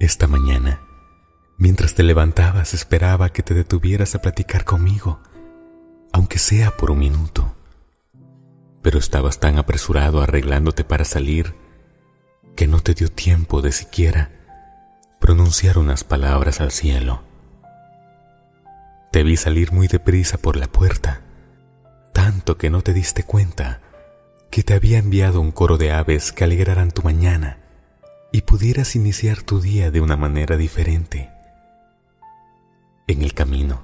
Esta mañana, mientras te levantabas, esperaba que te detuvieras a platicar conmigo, aunque sea por un minuto. Pero estabas tan apresurado arreglándote para salir que no te dio tiempo de siquiera pronunciar unas palabras al cielo. Te vi salir muy deprisa por la puerta, tanto que no te diste cuenta que te había enviado un coro de aves que alegraran tu mañana y pudieras iniciar tu día de una manera diferente. En el camino,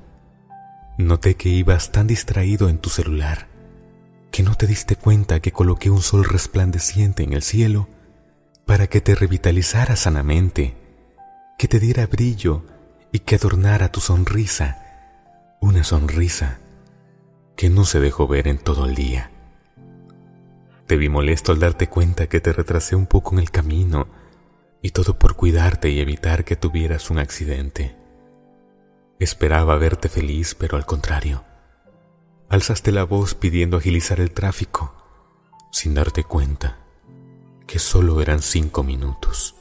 noté que ibas tan distraído en tu celular que no te diste cuenta que coloqué un sol resplandeciente en el cielo para que te revitalizara sanamente, que te diera brillo y que adornara tu sonrisa, una sonrisa que no se dejó ver en todo el día. Te vi molesto al darte cuenta que te retrasé un poco en el camino y todo por cuidarte y evitar que tuvieras un accidente. Esperaba verte feliz, pero al contrario. Alzaste la voz pidiendo agilizar el tráfico, sin darte cuenta que solo eran cinco minutos.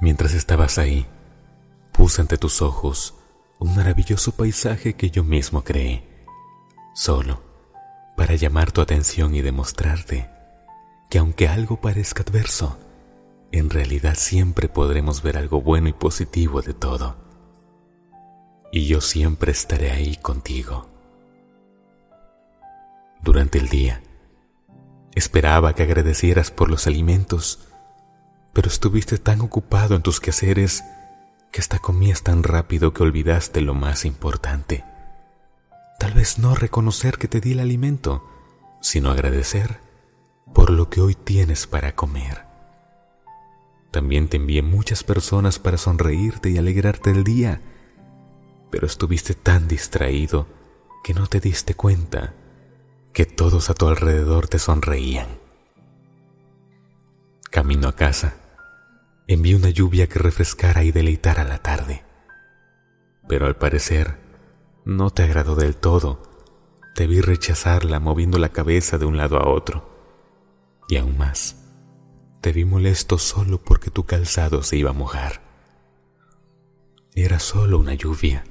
Mientras estabas ahí, puse ante tus ojos un maravilloso paisaje que yo mismo creé, solo para llamar tu atención y demostrarte que aunque algo parezca adverso, en realidad siempre podremos ver algo bueno y positivo de todo. Y yo siempre estaré ahí contigo. Durante el día, esperaba que agradecieras por los alimentos, pero estuviste tan ocupado en tus quehaceres que hasta comías tan rápido que olvidaste lo más importante. Tal vez no reconocer que te di el alimento, sino agradecer por lo que hoy tienes para comer. También te envié muchas personas para sonreírte y alegrarte el día, pero estuviste tan distraído que no te diste cuenta que todos a tu alrededor te sonreían. Camino a casa, envié una lluvia que refrescara y deleitara la tarde, pero al parecer no te agradó del todo. Te vi rechazarla moviendo la cabeza de un lado a otro. Y aún más, te vi molesto solo porque tu calzado se iba a mojar. Era solo una lluvia.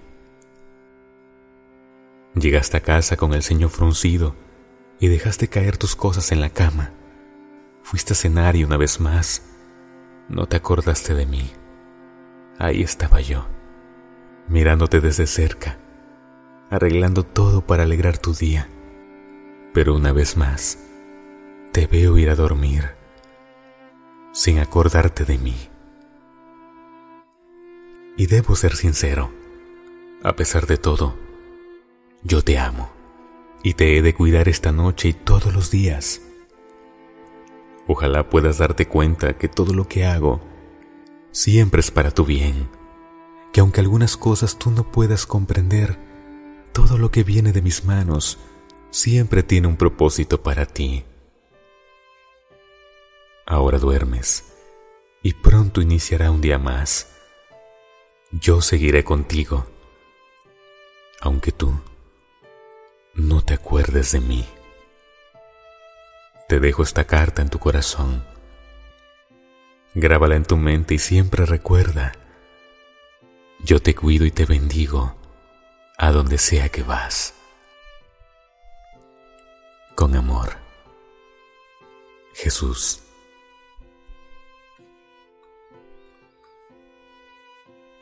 Llegaste a casa con el ceño fruncido y dejaste caer tus cosas en la cama. Fuiste a cenar y una vez más no te acordaste de mí. Ahí estaba yo, mirándote desde cerca, arreglando todo para alegrar tu día. Pero una vez más, te veo ir a dormir sin acordarte de mí. Y debo ser sincero, a pesar de todo, yo te amo y te he de cuidar esta noche y todos los días. Ojalá puedas darte cuenta que todo lo que hago siempre es para tu bien, que aunque algunas cosas tú no puedas comprender, todo lo que viene de mis manos siempre tiene un propósito para ti. Ahora duermes y pronto iniciará un día más. Yo seguiré contigo, aunque tú no te acuerdes de mí. Te dejo esta carta en tu corazón. Grábala en tu mente y siempre recuerda, yo te cuido y te bendigo a donde sea que vas. Con amor, Jesús.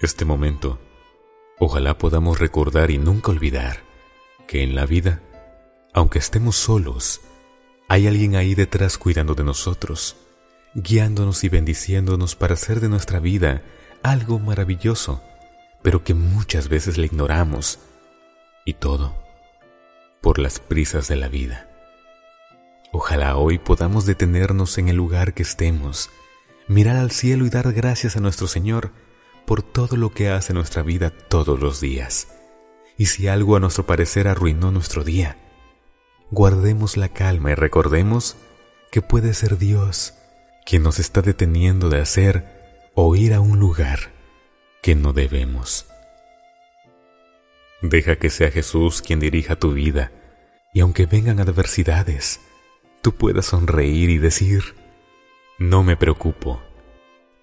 Este momento, ojalá podamos recordar y nunca olvidar que en la vida, aunque estemos solos, hay alguien ahí detrás cuidando de nosotros, guiándonos y bendiciéndonos para hacer de nuestra vida algo maravilloso, pero que muchas veces le ignoramos, y todo por las prisas de la vida. Ojalá hoy podamos detenernos en el lugar que estemos, mirar al cielo y dar gracias a nuestro Señor, por todo lo que hace nuestra vida todos los días. Y si algo a nuestro parecer arruinó nuestro día, guardemos la calma y recordemos que puede ser Dios quien nos está deteniendo de hacer o ir a un lugar que no debemos. Deja que sea Jesús quien dirija tu vida y aunque vengan adversidades, tú puedas sonreír y decir, no me preocupo,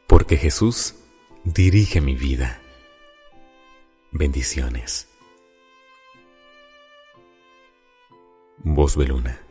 porque Jesús dirige mi vida. Bendiciones. Voz Beluna.